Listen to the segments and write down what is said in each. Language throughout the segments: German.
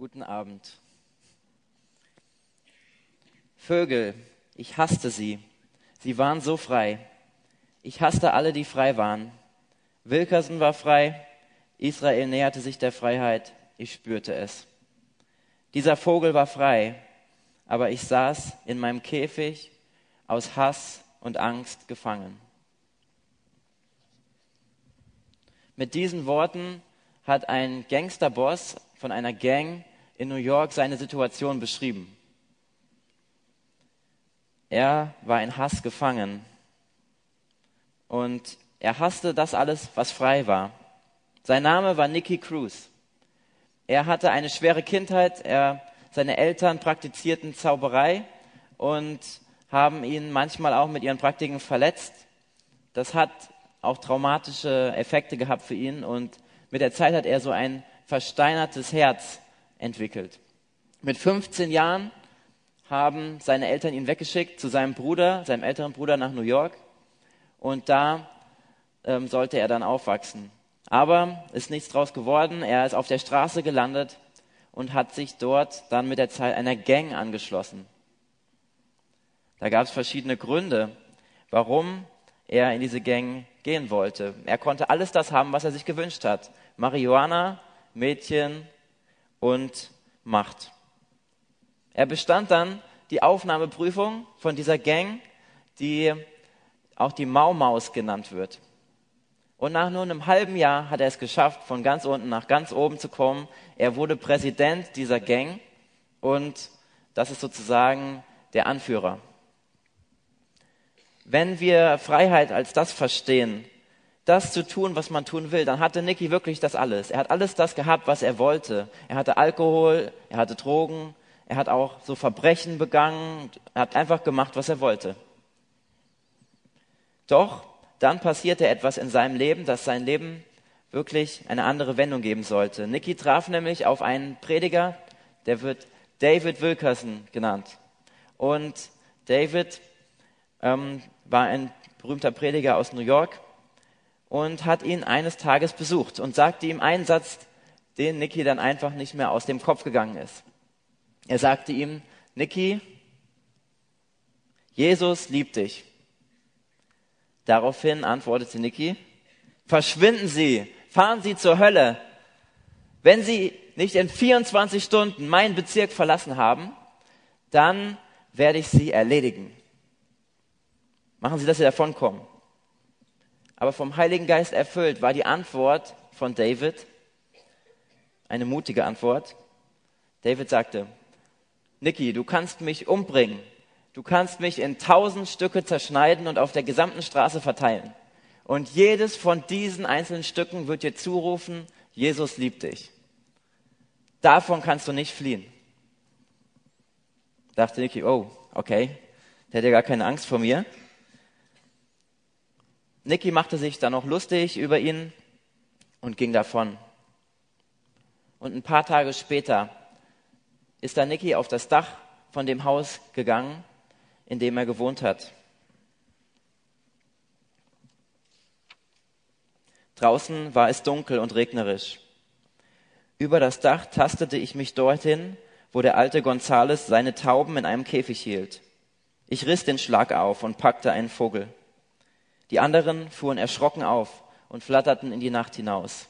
Guten Abend. Vögel, ich hasste sie. Sie waren so frei. Ich hasste alle, die frei waren. Wilkerson war frei. Israel näherte sich der Freiheit. Ich spürte es. Dieser Vogel war frei, aber ich saß in meinem Käfig aus Hass und Angst gefangen. Mit diesen Worten hat ein Gangsterboss von einer Gang in New York seine Situation beschrieben. Er war in Hass gefangen und er hasste das alles, was frei war. Sein Name war Nicky Cruz. Er hatte eine schwere Kindheit. Er, seine Eltern praktizierten Zauberei und haben ihn manchmal auch mit ihren Praktiken verletzt. Das hat auch traumatische Effekte gehabt für ihn und mit der Zeit hat er so ein versteinertes Herz entwickelt. Mit 15 Jahren haben seine Eltern ihn weggeschickt zu seinem Bruder, seinem älteren Bruder nach New York und da ähm, sollte er dann aufwachsen. Aber ist nichts draus geworden. Er ist auf der Straße gelandet und hat sich dort dann mit der Zeit einer Gang angeschlossen. Da gab es verschiedene Gründe, warum er in diese Gang gehen wollte. Er konnte alles das haben, was er sich gewünscht hat. Marihuana, Mädchen und Macht. Er bestand dann die Aufnahmeprüfung von dieser Gang, die auch die Maumaus genannt wird. Und nach nur einem halben Jahr hat er es geschafft, von ganz unten nach ganz oben zu kommen. Er wurde Präsident dieser Gang und das ist sozusagen der Anführer. Wenn wir Freiheit als das verstehen, das zu tun, was man tun will, dann hatte Nicky wirklich das alles. Er hat alles das gehabt, was er wollte. Er hatte Alkohol, er hatte Drogen, er hat auch so Verbrechen begangen, er hat einfach gemacht, was er wollte. Doch dann passierte etwas in seinem Leben, das sein Leben wirklich eine andere Wendung geben sollte. Nicky traf nämlich auf einen Prediger, der wird David Wilkerson genannt. Und David ähm, war ein berühmter Prediger aus New York und hat ihn eines Tages besucht und sagte ihm einen Satz, den Nicky dann einfach nicht mehr aus dem Kopf gegangen ist. Er sagte ihm, Nicky, Jesus liebt dich. Daraufhin antwortete Nicky, verschwinden Sie, fahren Sie zur Hölle. Wenn Sie nicht in 24 Stunden meinen Bezirk verlassen haben, dann werde ich Sie erledigen. Machen Sie, dass Sie davonkommen. Aber vom Heiligen Geist erfüllt war die Antwort von David eine mutige Antwort. David sagte, Niki, du kannst mich umbringen. Du kannst mich in tausend Stücke zerschneiden und auf der gesamten Straße verteilen. Und jedes von diesen einzelnen Stücken wird dir zurufen, Jesus liebt dich. Davon kannst du nicht fliehen. Dachte Niki, oh, okay, der hat ja gar keine Angst vor mir. Nicky machte sich dann noch lustig über ihn und ging davon. Und ein paar Tage später ist dann Nicky auf das Dach von dem Haus gegangen, in dem er gewohnt hat. Draußen war es dunkel und regnerisch. Über das Dach tastete ich mich dorthin, wo der alte Gonzales seine Tauben in einem Käfig hielt. Ich riss den Schlag auf und packte einen Vogel. Die anderen fuhren erschrocken auf und flatterten in die Nacht hinaus.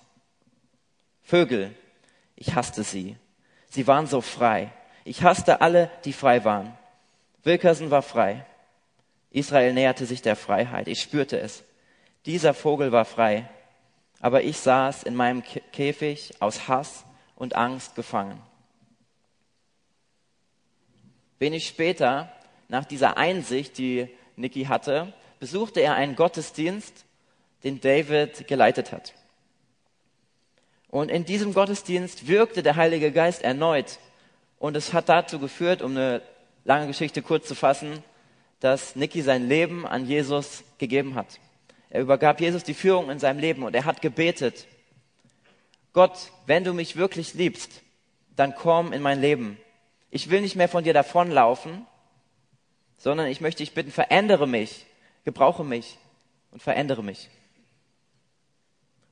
Vögel, ich hasste sie. Sie waren so frei. Ich hasste alle, die frei waren. Wilkerson war frei. Israel näherte sich der Freiheit. Ich spürte es. Dieser Vogel war frei. Aber ich saß in meinem Käfig aus Hass und Angst gefangen. Wenig später, nach dieser Einsicht, die Niki hatte, besuchte er einen Gottesdienst, den David geleitet hat. Und in diesem Gottesdienst wirkte der Heilige Geist erneut. Und es hat dazu geführt, um eine lange Geschichte kurz zu fassen, dass Nicky sein Leben an Jesus gegeben hat. Er übergab Jesus die Führung in seinem Leben und er hat gebetet, Gott, wenn du mich wirklich liebst, dann komm in mein Leben. Ich will nicht mehr von dir davonlaufen, sondern ich möchte dich bitten, verändere mich gebrauche mich und verändere mich.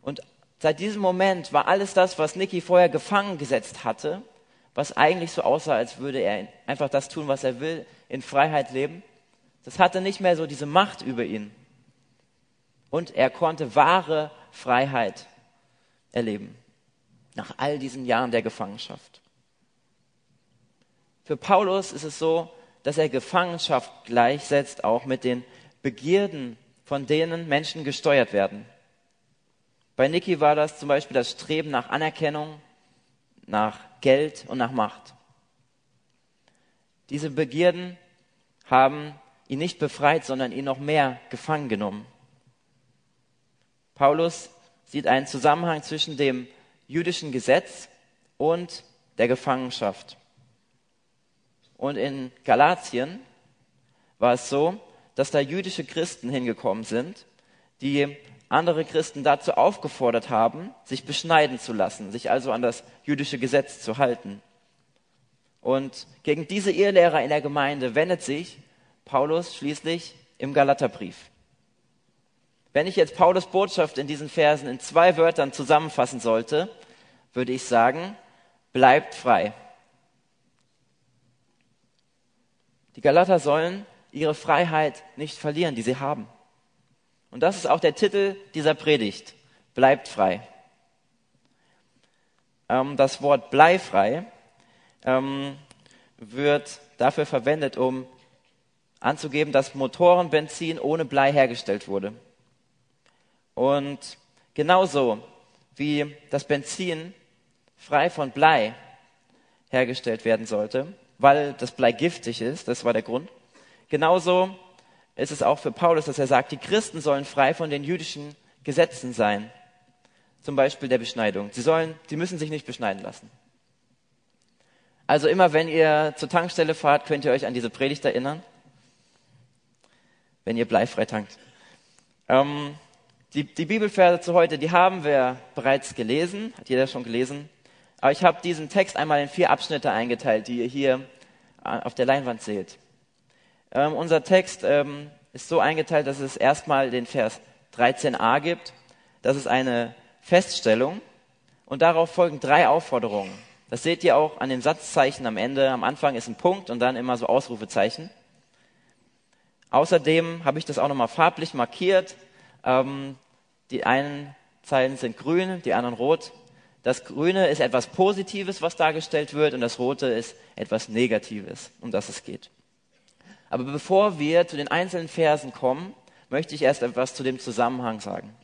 Und seit diesem Moment war alles das, was Niki vorher gefangen gesetzt hatte, was eigentlich so aussah, als würde er einfach das tun, was er will, in Freiheit leben. Das hatte nicht mehr so diese Macht über ihn. Und er konnte wahre Freiheit erleben. Nach all diesen Jahren der Gefangenschaft. Für Paulus ist es so, dass er Gefangenschaft gleichsetzt auch mit den Begierden, von denen Menschen gesteuert werden. Bei Niki war das zum Beispiel das Streben nach Anerkennung, nach Geld und nach Macht. Diese Begierden haben ihn nicht befreit, sondern ihn noch mehr gefangen genommen. Paulus sieht einen Zusammenhang zwischen dem jüdischen Gesetz und der Gefangenschaft. Und in Galatien war es so, dass da jüdische Christen hingekommen sind, die andere Christen dazu aufgefordert haben, sich beschneiden zu lassen, sich also an das jüdische Gesetz zu halten. Und gegen diese Irrlehrer in der Gemeinde wendet sich Paulus schließlich im Galaterbrief. Wenn ich jetzt Paulus Botschaft in diesen Versen in zwei Wörtern zusammenfassen sollte, würde ich sagen, bleibt frei. Die Galater sollen ihre Freiheit nicht verlieren, die sie haben. Und das ist auch der Titel dieser Predigt. Bleibt frei. Ähm, das Wort bleifrei ähm, wird dafür verwendet, um anzugeben, dass Motorenbenzin ohne Blei hergestellt wurde. Und genauso wie das Benzin frei von Blei hergestellt werden sollte, weil das Blei giftig ist, das war der Grund. Genauso ist es auch für Paulus, dass er sagt, die Christen sollen frei von den jüdischen Gesetzen sein. Zum Beispiel der Beschneidung. Sie sollen, sie müssen sich nicht beschneiden lassen. Also immer wenn ihr zur Tankstelle fahrt, könnt ihr euch an diese Predigt erinnern. Wenn ihr bleifrei tankt. Ähm, die, die Bibelverse zu heute, die haben wir bereits gelesen. Hat jeder schon gelesen? Aber ich habe diesen Text einmal in vier Abschnitte eingeteilt, die ihr hier äh, auf der Leinwand seht. Ähm, unser Text ähm, ist so eingeteilt, dass es erstmal den Vers 13a gibt. Das ist eine Feststellung und darauf folgen drei Aufforderungen. Das seht ihr auch an den Satzzeichen am Ende. Am Anfang ist ein Punkt und dann immer so Ausrufezeichen. Außerdem habe ich das auch nochmal farblich markiert. Ähm, die einen Zeilen sind grün, die anderen rot. Das Grüne ist etwas Positives, was dargestellt wird, und das Rote ist etwas Negatives, um das es geht. Aber bevor wir zu den einzelnen Versen kommen, möchte ich erst etwas zu dem Zusammenhang sagen.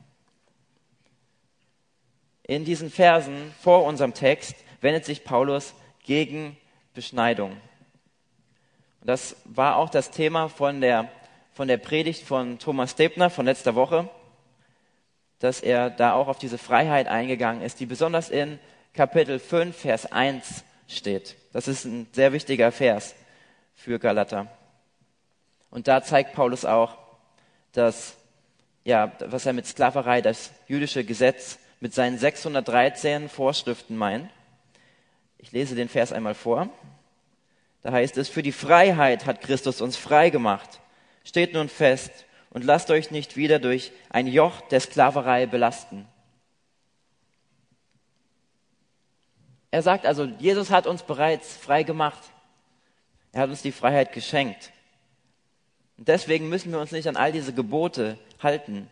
In diesen Versen vor unserem Text wendet sich Paulus gegen Beschneidung. Und das war auch das Thema von der, von der Predigt von Thomas Debner von letzter Woche dass er da auch auf diese Freiheit eingegangen ist, die besonders in Kapitel 5, Vers 1 steht. Das ist ein sehr wichtiger Vers für Galater. Und da zeigt Paulus auch, dass, ja, was er mit Sklaverei, das jüdische Gesetz mit seinen 613 Vorschriften meint. Ich lese den Vers einmal vor. Da heißt es, für die Freiheit hat Christus uns frei gemacht. Steht nun fest, und lasst euch nicht wieder durch ein Joch der Sklaverei belasten. Er sagt also, Jesus hat uns bereits frei gemacht. Er hat uns die Freiheit geschenkt. Und deswegen müssen wir uns nicht an all diese Gebote halten,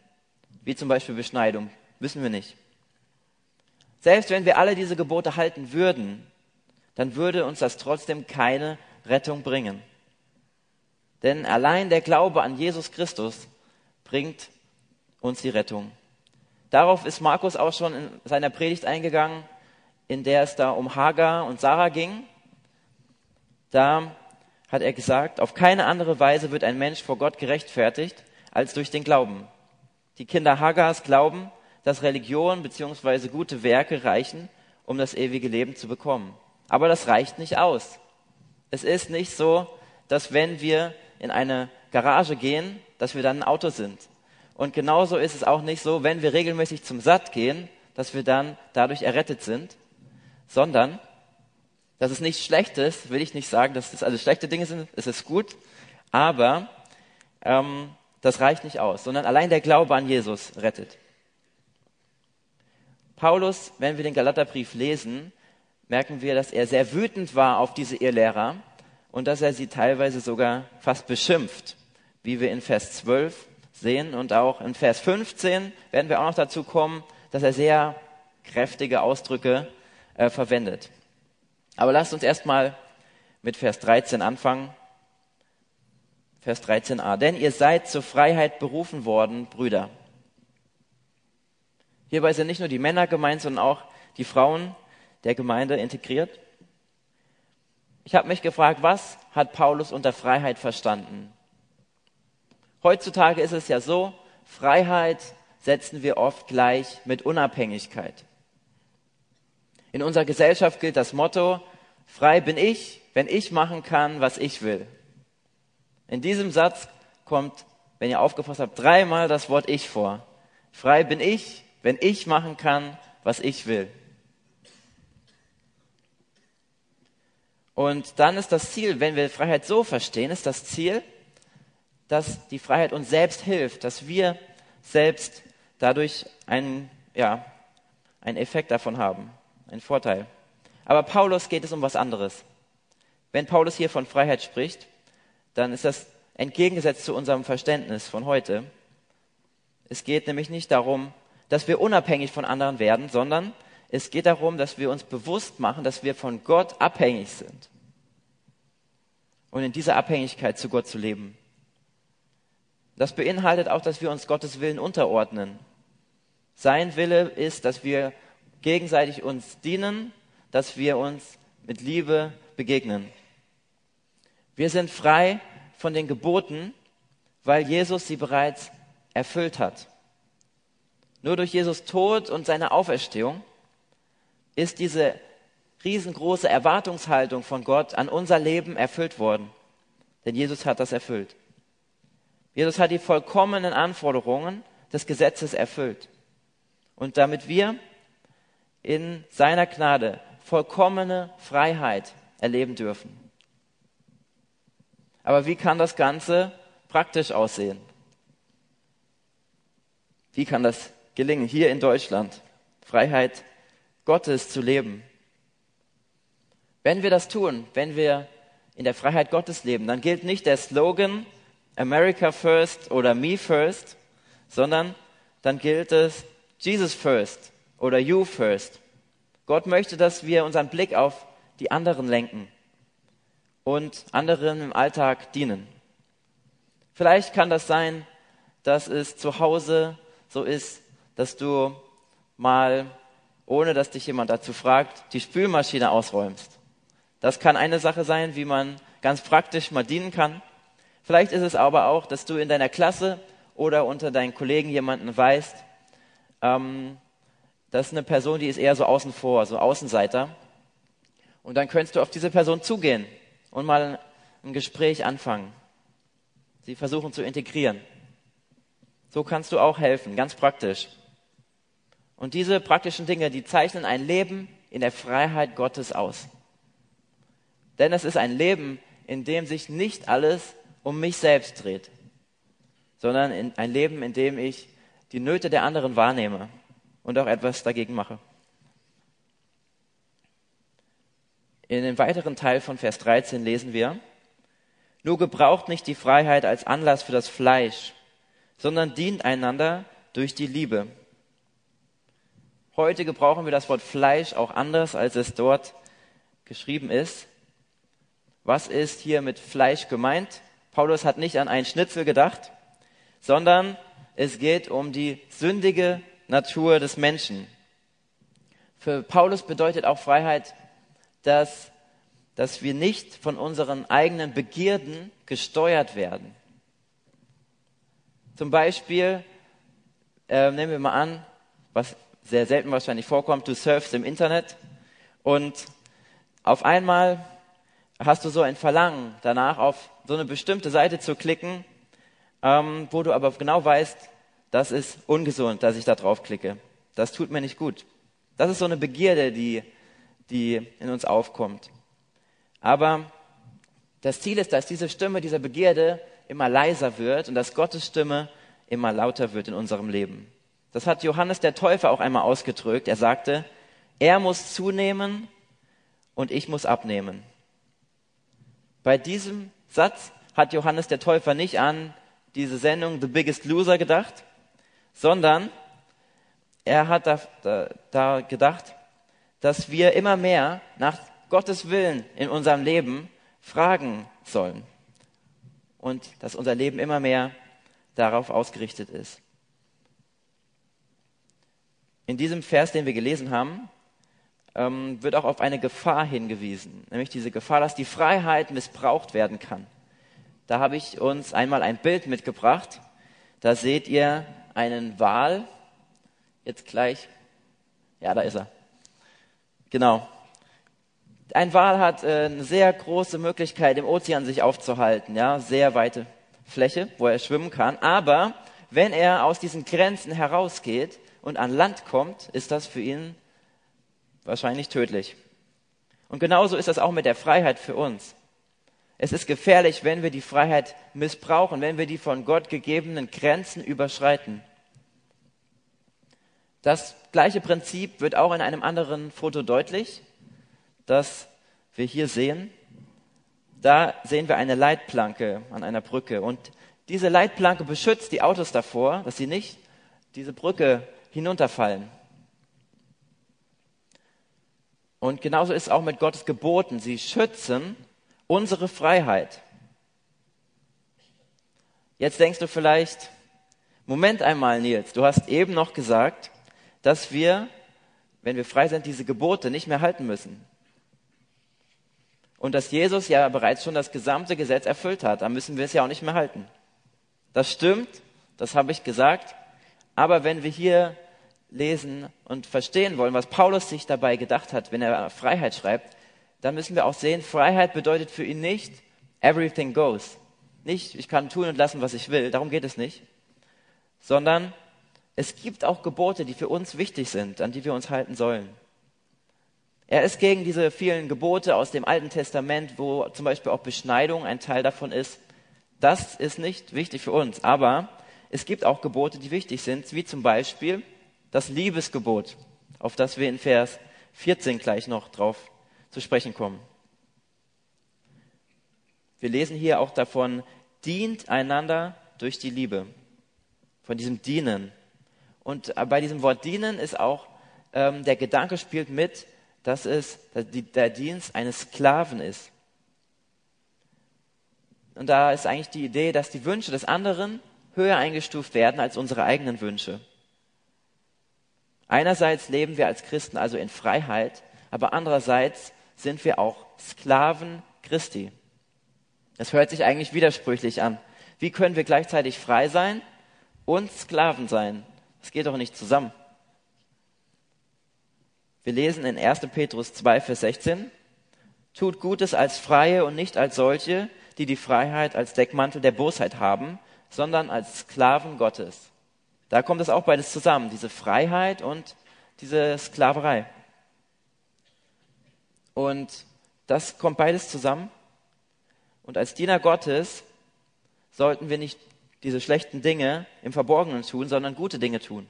wie zum Beispiel Beschneidung. Müssen wir nicht. Selbst wenn wir alle diese Gebote halten würden, dann würde uns das trotzdem keine Rettung bringen. Denn allein der Glaube an Jesus Christus bringt uns die Rettung. Darauf ist Markus auch schon in seiner Predigt eingegangen, in der es da um Hagar und Sarah ging. Da hat er gesagt, auf keine andere Weise wird ein Mensch vor Gott gerechtfertigt als durch den Glauben. Die Kinder Hagars glauben, dass Religion bzw. gute Werke reichen, um das ewige Leben zu bekommen. Aber das reicht nicht aus. Es ist nicht so, dass wenn wir in eine Garage gehen, dass wir dann ein Auto sind. Und genauso ist es auch nicht so, wenn wir regelmäßig zum Satt gehen, dass wir dann dadurch errettet sind, sondern dass es nicht schlecht ist, will ich nicht sagen, dass das alles schlechte Dinge sind, es ist gut, aber ähm, das reicht nicht aus, sondern allein der Glaube an Jesus rettet. Paulus, wenn wir den Galaterbrief lesen, merken wir, dass er sehr wütend war auf diese Irrlehrer und dass er sie teilweise sogar fast beschimpft, wie wir in Vers 12 sehen. Und auch in Vers 15 werden wir auch noch dazu kommen, dass er sehr kräftige Ausdrücke äh, verwendet. Aber lasst uns erstmal mit Vers 13 anfangen. Vers 13a. Denn ihr seid zur Freiheit berufen worden, Brüder. Hierbei sind nicht nur die Männer gemeint, sondern auch die Frauen der Gemeinde integriert. Ich habe mich gefragt, was hat Paulus unter Freiheit verstanden? Heutzutage ist es ja so, Freiheit setzen wir oft gleich mit Unabhängigkeit. In unserer Gesellschaft gilt das Motto, frei bin ich, wenn ich machen kann, was ich will. In diesem Satz kommt, wenn ihr aufgepasst habt, dreimal das Wort ich vor. Frei bin ich, wenn ich machen kann, was ich will. Und dann ist das Ziel, wenn wir Freiheit so verstehen, ist das Ziel, dass die Freiheit uns selbst hilft, dass wir selbst dadurch einen, ja, einen Effekt davon haben, einen Vorteil. Aber Paulus geht es um was anderes. Wenn Paulus hier von Freiheit spricht, dann ist das entgegengesetzt zu unserem Verständnis von heute. Es geht nämlich nicht darum, dass wir unabhängig von anderen werden, sondern es geht darum, dass wir uns bewusst machen, dass wir von Gott abhängig sind. Und in dieser Abhängigkeit zu Gott zu leben. Das beinhaltet auch, dass wir uns Gottes Willen unterordnen. Sein Wille ist, dass wir gegenseitig uns dienen, dass wir uns mit Liebe begegnen. Wir sind frei von den Geboten, weil Jesus sie bereits erfüllt hat. Nur durch Jesus Tod und seine Auferstehung ist diese riesengroße Erwartungshaltung von Gott an unser Leben erfüllt worden. Denn Jesus hat das erfüllt. Jesus hat die vollkommenen Anforderungen des Gesetzes erfüllt. Und damit wir in seiner Gnade vollkommene Freiheit erleben dürfen. Aber wie kann das Ganze praktisch aussehen? Wie kann das gelingen, hier in Deutschland Freiheit Gottes zu leben? Wenn wir das tun, wenn wir in der Freiheit Gottes leben, dann gilt nicht der Slogan America First oder Me First, sondern dann gilt es Jesus First oder You First. Gott möchte, dass wir unseren Blick auf die anderen lenken und anderen im Alltag dienen. Vielleicht kann das sein, dass es zu Hause so ist, dass du mal, ohne dass dich jemand dazu fragt, die Spülmaschine ausräumst. Das kann eine Sache sein, wie man ganz praktisch mal dienen kann. Vielleicht ist es aber auch, dass du in deiner Klasse oder unter deinen Kollegen jemanden weißt, ähm, das ist eine Person, die ist eher so außen vor, so Außenseiter. Und dann könntest du auf diese Person zugehen und mal ein Gespräch anfangen. Sie versuchen zu integrieren. So kannst du auch helfen, ganz praktisch. Und diese praktischen Dinge, die zeichnen ein Leben in der Freiheit Gottes aus. Denn es ist ein Leben, in dem sich nicht alles um mich selbst dreht, sondern ein Leben, in dem ich die Nöte der anderen wahrnehme und auch etwas dagegen mache. In dem weiteren Teil von Vers 13 lesen wir, nur gebraucht nicht die Freiheit als Anlass für das Fleisch, sondern dient einander durch die Liebe. Heute gebrauchen wir das Wort Fleisch auch anders, als es dort geschrieben ist. Was ist hier mit Fleisch gemeint? Paulus hat nicht an einen Schnitzel gedacht, sondern es geht um die sündige Natur des Menschen. Für Paulus bedeutet auch Freiheit dass, dass wir nicht von unseren eigenen Begierden gesteuert werden. Zum Beispiel, äh, nehmen wir mal an, was sehr selten wahrscheinlich vorkommt, du surfst im Internet und auf einmal hast du so ein Verlangen danach, auf so eine bestimmte Seite zu klicken, ähm, wo du aber genau weißt, das ist ungesund, dass ich da drauf klicke. Das tut mir nicht gut. Das ist so eine Begierde, die die in uns aufkommt. Aber das Ziel ist, dass diese Stimme dieser Begierde immer leiser wird und dass Gottes Stimme immer lauter wird in unserem Leben. Das hat Johannes der Täufer auch einmal ausgedrückt. Er sagte, er muss zunehmen und ich muss abnehmen. Bei diesem Satz hat Johannes der Täufer nicht an diese Sendung The Biggest Loser gedacht, sondern er hat da, da, da gedacht, dass wir immer mehr nach Gottes Willen in unserem Leben fragen sollen und dass unser Leben immer mehr darauf ausgerichtet ist. In diesem Vers, den wir gelesen haben, ähm, wird auch auf eine Gefahr hingewiesen, nämlich diese Gefahr, dass die Freiheit missbraucht werden kann. Da habe ich uns einmal ein Bild mitgebracht. Da seht ihr einen Wal. Jetzt gleich. Ja, da ist er. Genau. Ein Wal hat äh, eine sehr große Möglichkeit, im Ozean sich aufzuhalten, ja, sehr weite Fläche, wo er schwimmen kann. Aber wenn er aus diesen Grenzen herausgeht und an Land kommt, ist das für ihn wahrscheinlich tödlich. Und genauso ist das auch mit der Freiheit für uns. Es ist gefährlich, wenn wir die Freiheit missbrauchen, wenn wir die von Gott gegebenen Grenzen überschreiten. Das gleiche Prinzip wird auch in einem anderen Foto deutlich, das wir hier sehen. Da sehen wir eine Leitplanke an einer Brücke und diese Leitplanke beschützt die Autos davor, dass sie nicht diese Brücke hinunterfallen. Und genauso ist es auch mit Gottes Geboten. Sie schützen unsere Freiheit. Jetzt denkst du vielleicht, Moment einmal, Nils, du hast eben noch gesagt, dass wir, wenn wir frei sind, diese Gebote nicht mehr halten müssen. Und dass Jesus ja bereits schon das gesamte Gesetz erfüllt hat, dann müssen wir es ja auch nicht mehr halten. Das stimmt, das habe ich gesagt. Aber wenn wir hier lesen und verstehen wollen, was Paulus sich dabei gedacht hat, wenn er Freiheit schreibt, dann müssen wir auch sehen, Freiheit bedeutet für ihn nicht everything goes. Nicht, ich kann tun und lassen, was ich will, darum geht es nicht, sondern es gibt auch Gebote, die für uns wichtig sind, an die wir uns halten sollen. Er ist gegen diese vielen Gebote aus dem Alten Testament, wo zum Beispiel auch Beschneidung ein Teil davon ist. Das ist nicht wichtig für uns, aber es gibt auch Gebote, die wichtig sind, wie zum Beispiel das Liebesgebot, auf das wir in Vers 14 gleich noch drauf zu sprechen kommen. Wir lesen hier auch davon, dient einander durch die Liebe. Von diesem Dienen. Und bei diesem Wort dienen ist auch, ähm, der Gedanke spielt mit, dass es der Dienst eines Sklaven ist. Und da ist eigentlich die Idee, dass die Wünsche des anderen höher eingestuft werden als unsere eigenen Wünsche. Einerseits leben wir als Christen also in Freiheit, aber andererseits sind wir auch Sklaven Christi. Das hört sich eigentlich widersprüchlich an. Wie können wir gleichzeitig frei sein und Sklaven sein? Das geht doch nicht zusammen. Wir lesen in 1. Petrus 2, Vers 16, Tut Gutes als Freie und nicht als solche, die die Freiheit als Deckmantel der Bosheit haben, sondern als Sklaven Gottes. Da kommt es auch beides zusammen, diese Freiheit und diese Sklaverei. Und das kommt beides zusammen. Und als Diener Gottes sollten wir nicht diese schlechten Dinge im Verborgenen tun, sondern gute Dinge tun.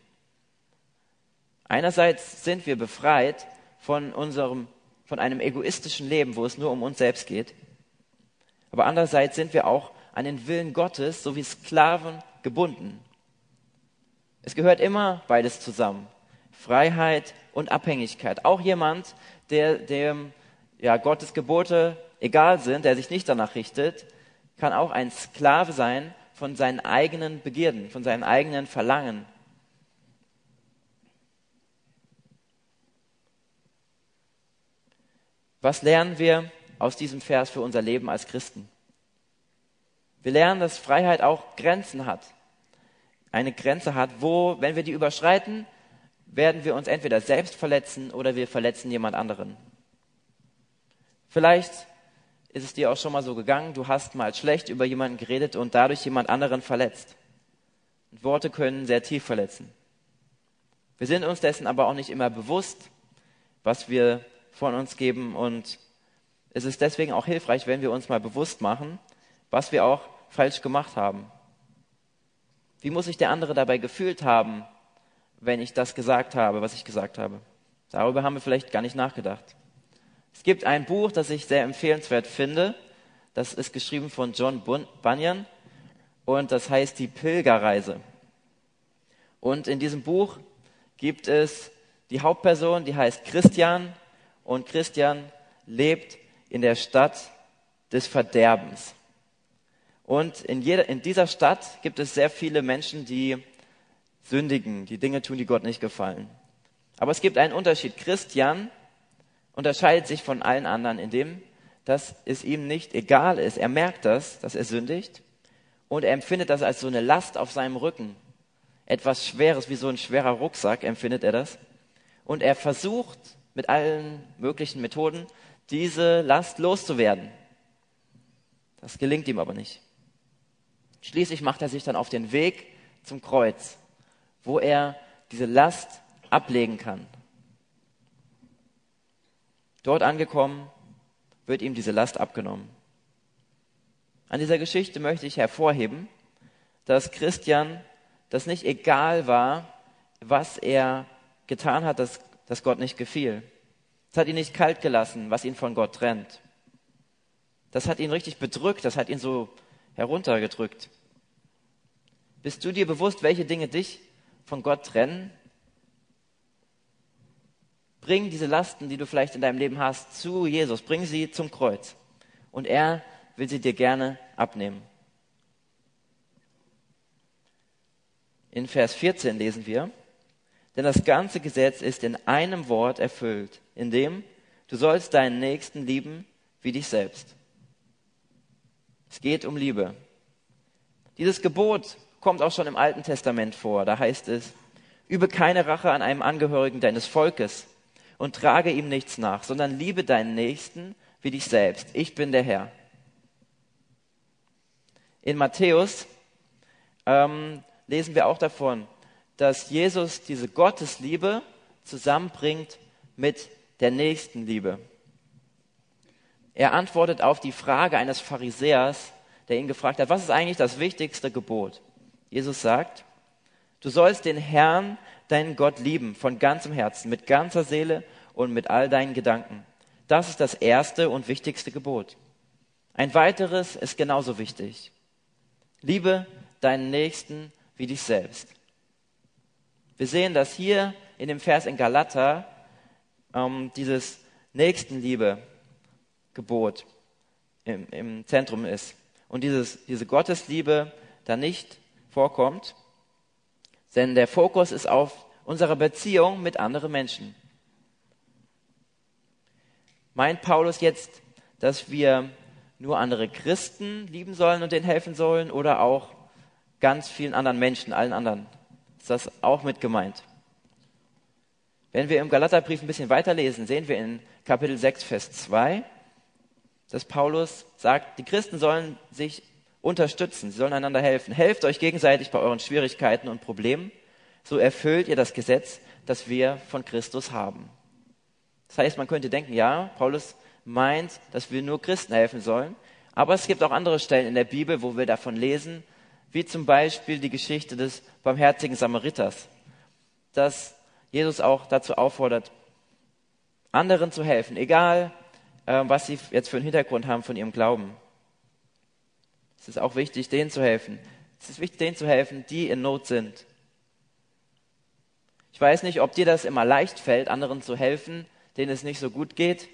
Einerseits sind wir befreit von unserem, von einem egoistischen Leben, wo es nur um uns selbst geht. Aber andererseits sind wir auch an den Willen Gottes so wie Sklaven gebunden. Es gehört immer beides zusammen. Freiheit und Abhängigkeit. Auch jemand, der dem ja, Gottes Gebote egal sind, der sich nicht danach richtet, kann auch ein Sklave sein von seinen eigenen Begierden, von seinen eigenen Verlangen. Was lernen wir aus diesem Vers für unser Leben als Christen? Wir lernen, dass Freiheit auch Grenzen hat eine Grenze hat, wo, wenn wir die überschreiten, werden wir uns entweder selbst verletzen oder wir verletzen jemand anderen. Vielleicht ist es dir auch schon mal so gegangen, du hast mal schlecht über jemanden geredet und dadurch jemand anderen verletzt. Und Worte können sehr tief verletzen. Wir sind uns dessen aber auch nicht immer bewusst, was wir von uns geben und es ist deswegen auch hilfreich, wenn wir uns mal bewusst machen, was wir auch falsch gemacht haben. Wie muss sich der andere dabei gefühlt haben, wenn ich das gesagt habe, was ich gesagt habe? Darüber haben wir vielleicht gar nicht nachgedacht. Es gibt ein Buch, das ich sehr empfehlenswert finde. Das ist geschrieben von John Bunyan und das heißt Die Pilgerreise. Und in diesem Buch gibt es die Hauptperson, die heißt Christian und Christian lebt in der Stadt des Verderbens. Und in, jeder, in dieser Stadt gibt es sehr viele Menschen, die sündigen, die Dinge tun, die Gott nicht gefallen. Aber es gibt einen Unterschied. Christian unterscheidet sich von allen anderen in dem, dass es ihm nicht egal ist. Er merkt das, dass er sündigt und er empfindet das als so eine Last auf seinem Rücken. Etwas Schweres, wie so ein schwerer Rucksack empfindet er das. Und er versucht mit allen möglichen Methoden, diese Last loszuwerden. Das gelingt ihm aber nicht. Schließlich macht er sich dann auf den Weg zum Kreuz, wo er diese Last ablegen kann. Dort angekommen, wird ihm diese Last abgenommen. An dieser Geschichte möchte ich hervorheben, dass Christian das nicht egal war, was er getan hat, dass, dass Gott nicht gefiel. Es hat ihn nicht kalt gelassen, was ihn von Gott trennt. Das hat ihn richtig bedrückt, das hat ihn so heruntergedrückt. Bist du dir bewusst, welche Dinge dich von Gott trennen? Bring diese Lasten, die du vielleicht in deinem Leben hast, zu Jesus. Bring sie zum Kreuz. Und er will sie dir gerne abnehmen. In Vers 14 lesen wir, denn das ganze Gesetz ist in einem Wort erfüllt, in dem du sollst deinen Nächsten lieben wie dich selbst. Es geht um Liebe. Dieses Gebot kommt auch schon im Alten Testament vor. Da heißt es, übe keine Rache an einem Angehörigen deines Volkes und trage ihm nichts nach, sondern liebe deinen Nächsten wie dich selbst. Ich bin der Herr. In Matthäus ähm, lesen wir auch davon, dass Jesus diese Gottesliebe zusammenbringt mit der Nächstenliebe. Er antwortet auf die Frage eines Pharisäers, der ihn gefragt hat, was ist eigentlich das wichtigste Gebot? Jesus sagt, du sollst den Herrn, deinen Gott lieben, von ganzem Herzen, mit ganzer Seele und mit all deinen Gedanken. Das ist das erste und wichtigste Gebot. Ein weiteres ist genauso wichtig. Liebe deinen Nächsten wie dich selbst. Wir sehen, dass hier in dem Vers in Galater ähm, dieses Nächstenliebe-Gebot im, im Zentrum ist und dieses, diese Gottesliebe da nicht vorkommt, denn der Fokus ist auf unserer Beziehung mit anderen Menschen. Meint Paulus jetzt, dass wir nur andere Christen lieben sollen und denen helfen sollen oder auch ganz vielen anderen Menschen, allen anderen? Ist das auch mit gemeint? Wenn wir im Galaterbrief ein bisschen weiterlesen, sehen wir in Kapitel 6, Vers 2, dass Paulus sagt, die Christen sollen sich unterstützen, sie sollen einander helfen. Helft euch gegenseitig bei euren Schwierigkeiten und Problemen, so erfüllt ihr das Gesetz, das wir von Christus haben. Das heißt, man könnte denken, ja, Paulus meint, dass wir nur Christen helfen sollen, aber es gibt auch andere Stellen in der Bibel, wo wir davon lesen, wie zum Beispiel die Geschichte des barmherzigen Samariters, dass Jesus auch dazu auffordert, anderen zu helfen, egal äh, was sie jetzt für einen Hintergrund haben von ihrem Glauben. Es ist auch wichtig, denen zu helfen. Es ist wichtig, denen zu helfen, die in Not sind. Ich weiß nicht, ob dir das immer leicht fällt, anderen zu helfen, denen es nicht so gut geht.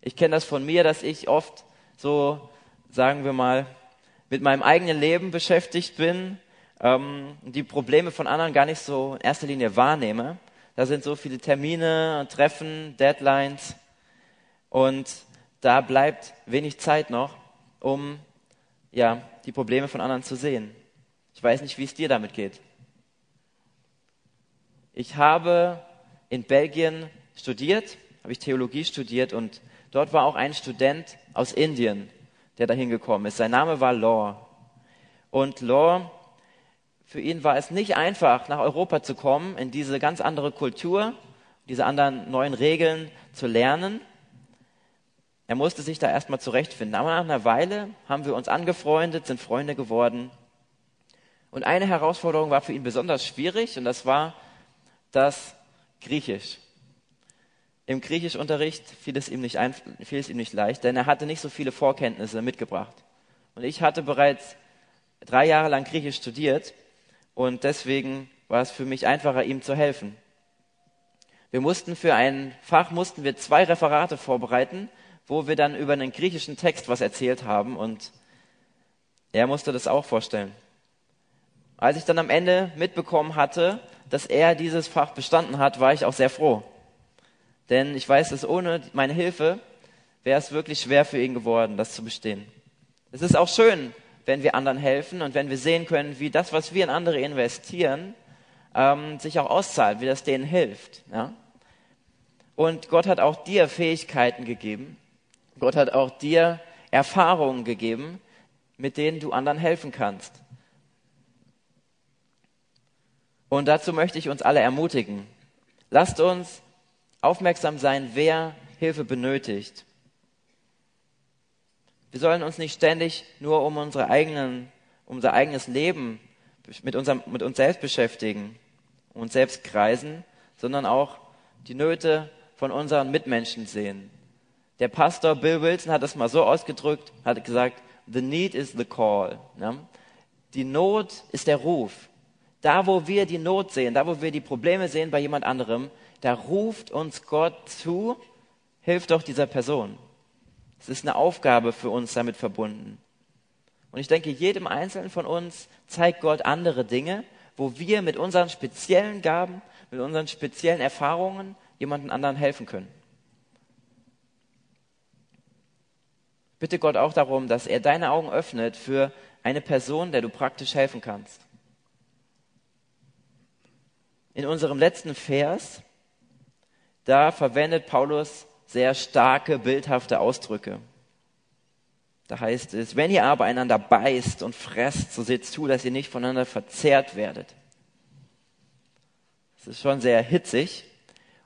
Ich kenne das von mir, dass ich oft so, sagen wir mal, mit meinem eigenen Leben beschäftigt bin, ähm, die Probleme von anderen gar nicht so in erster Linie wahrnehme. Da sind so viele Termine, Treffen, Deadlines und da bleibt wenig Zeit noch, um ja, die Probleme von anderen zu sehen. Ich weiß nicht, wie es dir damit geht. Ich habe in Belgien studiert, habe ich Theologie studiert und dort war auch ein Student aus Indien, der da hingekommen ist. Sein Name war Law. Und Law, für ihn war es nicht einfach, nach Europa zu kommen, in diese ganz andere Kultur, diese anderen neuen Regeln zu lernen. Er musste sich da erstmal zurechtfinden. Aber nach einer Weile haben wir uns angefreundet, sind Freunde geworden. Und eine Herausforderung war für ihn besonders schwierig und das war das Griechisch. im Griechischunterricht fiel es, ihm nicht ein, fiel es ihm nicht leicht, denn er hatte nicht so viele Vorkenntnisse mitgebracht. Und ich hatte bereits drei Jahre lang Griechisch studiert und deswegen war es für mich einfacher, ihm zu helfen. Wir mussten für ein Fach mussten wir zwei Referate vorbereiten, wo wir dann über einen griechischen Text was erzählt haben und er musste das auch vorstellen. Als ich dann am Ende mitbekommen hatte, dass er dieses Fach bestanden hat, war ich auch sehr froh. Denn ich weiß, dass ohne meine Hilfe wäre es wirklich schwer für ihn geworden, das zu bestehen. Es ist auch schön, wenn wir anderen helfen und wenn wir sehen können, wie das, was wir in andere investieren, ähm, sich auch auszahlt, wie das denen hilft. Ja? Und Gott hat auch dir Fähigkeiten gegeben. Gott hat auch dir Erfahrungen gegeben, mit denen du anderen helfen kannst. Und dazu möchte ich uns alle ermutigen. Lasst uns aufmerksam sein, wer Hilfe benötigt. Wir sollen uns nicht ständig nur um unsere eigenen, um unser eigenes Leben mit, unserem, mit uns selbst beschäftigen, uns selbst kreisen, sondern auch die Nöte von unseren Mitmenschen sehen. Der Pastor Bill Wilson hat das mal so ausgedrückt, hat gesagt, the need is the call. Ja? Die Not ist der Ruf. Da, wo wir die Not sehen, da, wo wir die Probleme sehen bei jemand anderem, da ruft uns Gott zu, hilf doch dieser Person. Es ist eine Aufgabe für uns damit verbunden. Und ich denke, jedem Einzelnen von uns zeigt Gott andere Dinge, wo wir mit unseren speziellen Gaben, mit unseren speziellen Erfahrungen jemanden anderen helfen können. Bitte Gott auch darum, dass er deine Augen öffnet für eine Person, der du praktisch helfen kannst. In unserem letzten Vers, da verwendet Paulus sehr starke, bildhafte Ausdrücke. Da heißt es, wenn ihr aber einander beißt und fresst, so seht zu, dass ihr nicht voneinander verzehrt werdet. Das ist schon sehr hitzig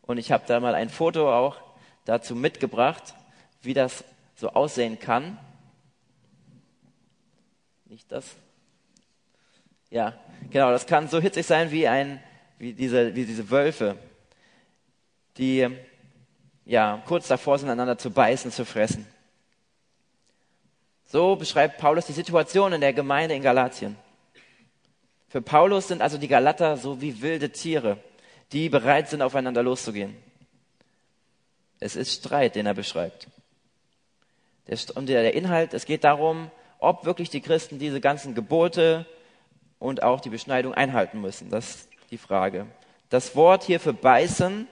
und ich habe da mal ein Foto auch dazu mitgebracht, wie das so aussehen kann. Nicht das? Ja, genau, das kann so hitzig sein wie ein wie diese, wie diese Wölfe, die ja, kurz davor sind, einander zu beißen, zu fressen. So beschreibt Paulus die Situation in der Gemeinde in Galatien. Für Paulus sind also die Galater so wie wilde Tiere, die bereit sind, aufeinander loszugehen. Es ist Streit, den er beschreibt. Und der Inhalt, es geht darum, ob wirklich die Christen diese ganzen Gebote und auch die Beschneidung einhalten müssen. Das die Frage. Das Wort hier für beißen,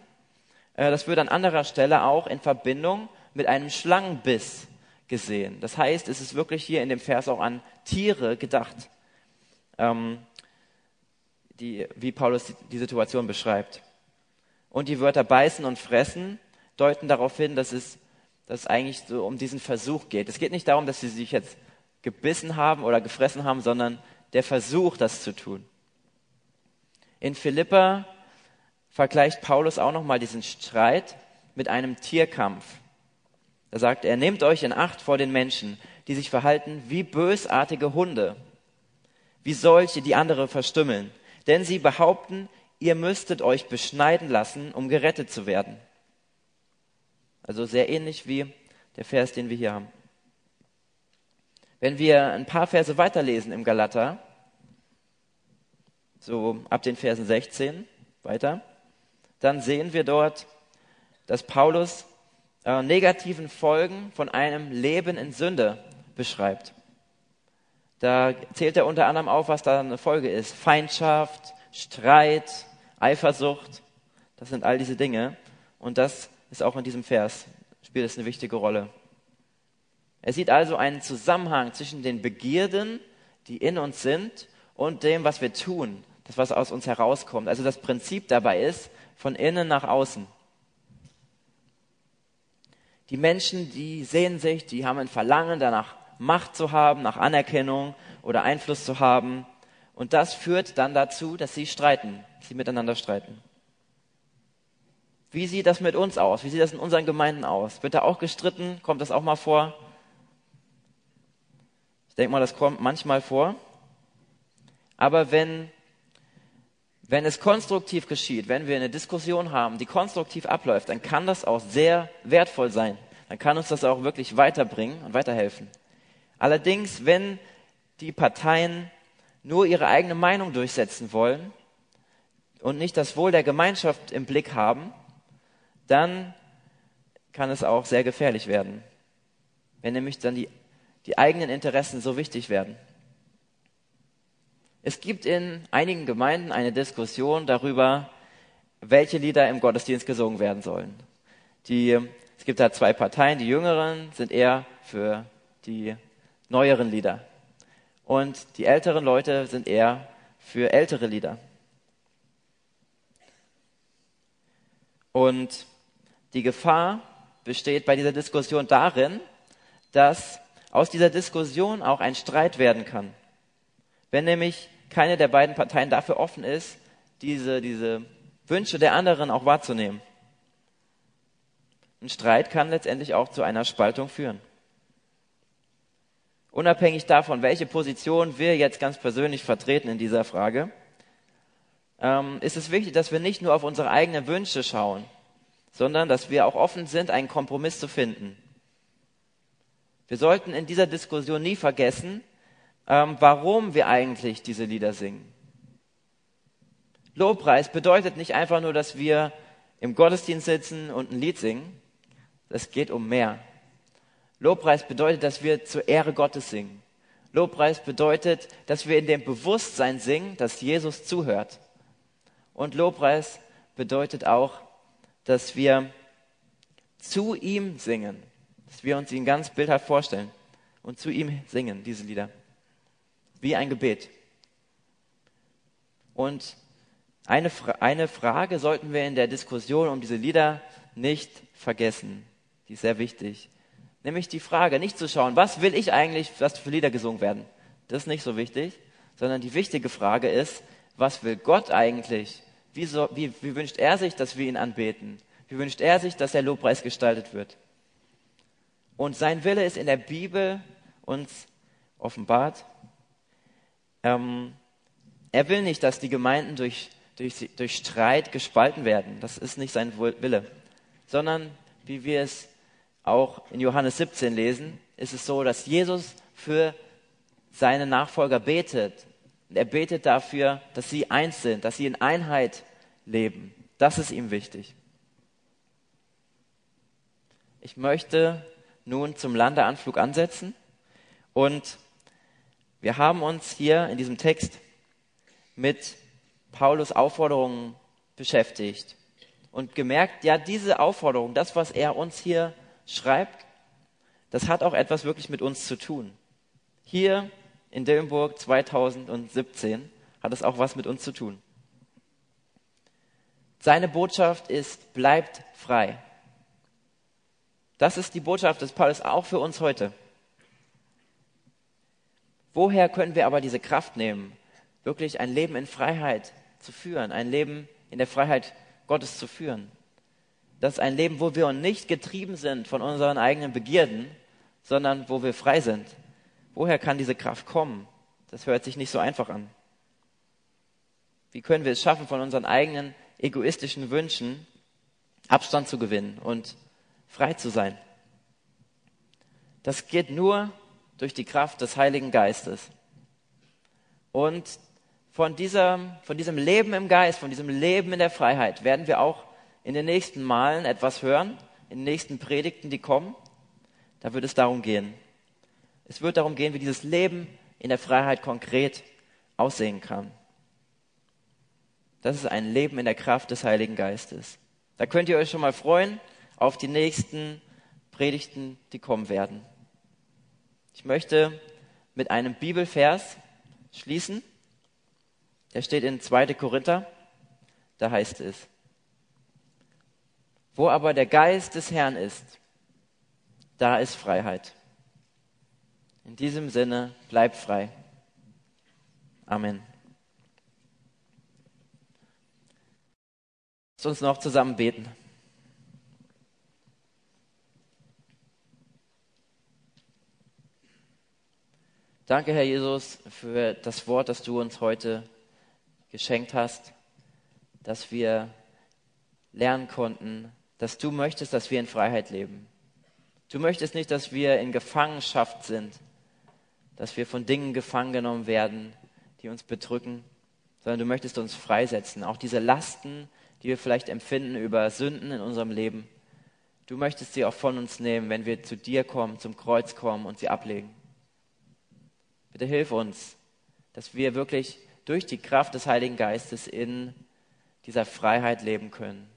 äh, das wird an anderer Stelle auch in Verbindung mit einem Schlangenbiss gesehen. Das heißt, es ist wirklich hier in dem Vers auch an Tiere gedacht, ähm, die, wie Paulus die Situation beschreibt. Und die Wörter beißen und fressen deuten darauf hin, dass es, dass es eigentlich so um diesen Versuch geht. Es geht nicht darum, dass sie sich jetzt gebissen haben oder gefressen haben, sondern der Versuch, das zu tun. In Philippa vergleicht Paulus auch nochmal diesen Streit mit einem Tierkampf. Da sagt er, nehmt euch in Acht vor den Menschen, die sich verhalten wie bösartige Hunde, wie solche, die andere verstümmeln. Denn sie behaupten, ihr müsstet euch beschneiden lassen, um gerettet zu werden. Also sehr ähnlich wie der Vers, den wir hier haben. Wenn wir ein paar Verse weiterlesen im Galater, so ab den Versen 16 weiter, dann sehen wir dort, dass Paulus äh, negativen Folgen von einem Leben in Sünde beschreibt. Da zählt er unter anderem auf, was da eine Folge ist. Feindschaft, Streit, Eifersucht, das sind all diese Dinge. Und das ist auch in diesem Vers, spielt es eine wichtige Rolle. Er sieht also einen Zusammenhang zwischen den Begierden, die in uns sind, und dem, was wir tun, das, was aus uns herauskommt. Also das Prinzip dabei ist, von innen nach außen. Die Menschen, die sehen sich, die haben ein Verlangen danach, Macht zu haben, nach Anerkennung oder Einfluss zu haben. Und das führt dann dazu, dass sie streiten, sie miteinander streiten. Wie sieht das mit uns aus? Wie sieht das in unseren Gemeinden aus? Wird da auch gestritten? Kommt das auch mal vor? Ich denke mal, das kommt manchmal vor. Aber wenn wenn es konstruktiv geschieht, wenn wir eine Diskussion haben, die konstruktiv abläuft, dann kann das auch sehr wertvoll sein. Dann kann uns das auch wirklich weiterbringen und weiterhelfen. Allerdings, wenn die Parteien nur ihre eigene Meinung durchsetzen wollen und nicht das Wohl der Gemeinschaft im Blick haben, dann kann es auch sehr gefährlich werden, wenn nämlich dann die, die eigenen Interessen so wichtig werden. Es gibt in einigen Gemeinden eine Diskussion darüber, welche Lieder im Gottesdienst gesungen werden sollen. Die, es gibt da zwei Parteien, die Jüngeren sind eher für die neueren Lieder und die älteren Leute sind eher für ältere Lieder. Und die Gefahr besteht bei dieser Diskussion darin, dass aus dieser Diskussion auch ein Streit werden kann. Wenn nämlich keine der beiden Parteien dafür offen ist, diese, diese Wünsche der anderen auch wahrzunehmen. Ein Streit kann letztendlich auch zu einer Spaltung führen. Unabhängig davon, welche Position wir jetzt ganz persönlich vertreten in dieser Frage, ähm, ist es wichtig, dass wir nicht nur auf unsere eigenen Wünsche schauen, sondern dass wir auch offen sind, einen Kompromiss zu finden. Wir sollten in dieser Diskussion nie vergessen, ähm, warum wir eigentlich diese Lieder singen. Lobpreis bedeutet nicht einfach nur, dass wir im Gottesdienst sitzen und ein Lied singen. Es geht um mehr. Lobpreis bedeutet, dass wir zur Ehre Gottes singen. Lobpreis bedeutet, dass wir in dem Bewusstsein singen, dass Jesus zuhört. Und Lobpreis bedeutet auch, dass wir zu ihm singen, dass wir uns ihn ganz bildhaft vorstellen und zu ihm singen, diese Lieder wie ein Gebet. Und eine, eine Frage sollten wir in der Diskussion um diese Lieder nicht vergessen. Die ist sehr wichtig. Nämlich die Frage, nicht zu schauen, was will ich eigentlich, was für Lieder gesungen werden. Das ist nicht so wichtig, sondern die wichtige Frage ist, was will Gott eigentlich? Wie, so, wie, wie wünscht er sich, dass wir ihn anbeten? Wie wünscht er sich, dass der Lobpreis gestaltet wird? Und sein Wille ist in der Bibel uns offenbart ähm, er will nicht, dass die Gemeinden durch, durch, durch Streit gespalten werden. Das ist nicht sein Wille. Sondern, wie wir es auch in Johannes 17 lesen, ist es so, dass Jesus für seine Nachfolger betet. Und er betet dafür, dass sie eins sind, dass sie in Einheit leben. Das ist ihm wichtig. Ich möchte nun zum Landeanflug ansetzen und wir haben uns hier in diesem Text mit Paulus Aufforderungen beschäftigt und gemerkt, ja, diese Aufforderung, das, was er uns hier schreibt, das hat auch etwas wirklich mit uns zu tun. Hier in Dillenburg 2017 hat es auch was mit uns zu tun. Seine Botschaft ist, bleibt frei. Das ist die Botschaft des Paulus auch für uns heute. Woher können wir aber diese Kraft nehmen, wirklich ein Leben in Freiheit zu führen, ein Leben in der Freiheit Gottes zu führen? Das ist ein Leben, wo wir nicht getrieben sind von unseren eigenen Begierden, sondern wo wir frei sind. Woher kann diese Kraft kommen? Das hört sich nicht so einfach an. Wie können wir es schaffen, von unseren eigenen egoistischen Wünschen Abstand zu gewinnen und frei zu sein? Das geht nur durch die Kraft des Heiligen Geistes. Und von, dieser, von diesem Leben im Geist, von diesem Leben in der Freiheit werden wir auch in den nächsten Malen etwas hören, in den nächsten Predigten, die kommen. Da wird es darum gehen. Es wird darum gehen, wie dieses Leben in der Freiheit konkret aussehen kann. Das ist ein Leben in der Kraft des Heiligen Geistes. Da könnt ihr euch schon mal freuen auf die nächsten Predigten, die kommen werden. Ich möchte mit einem Bibelvers schließen. Der steht in 2. Korinther. Da heißt es, wo aber der Geist des Herrn ist, da ist Freiheit. In diesem Sinne, bleib frei. Amen. Lass uns noch zusammen beten. Danke, Herr Jesus, für das Wort, das du uns heute geschenkt hast. dass wir lernen konnten, dass du möchtest, dass wir in Freiheit leben. Du möchtest nicht, dass wir in Gefangenschaft sind, dass wir von Dingen gefangen genommen werden, die uns bedrücken, sondern du möchtest uns freisetzen. Auch diese Lasten, die wir vielleicht empfinden über Sünden in unserem Leben, du möchtest sie auch von uns nehmen, wenn wir zu dir kommen, zum Kreuz kommen und sie ablegen. Bitte hilf uns, dass wir wirklich durch die Kraft des Heiligen Geistes in dieser Freiheit leben können.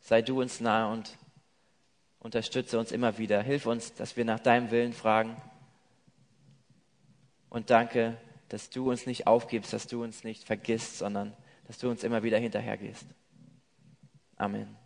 Sei du uns nahe und unterstütze uns immer wieder. Hilf uns, dass wir nach deinem Willen fragen. Und danke, dass du uns nicht aufgibst, dass du uns nicht vergisst, sondern dass du uns immer wieder hinterhergehst. Amen.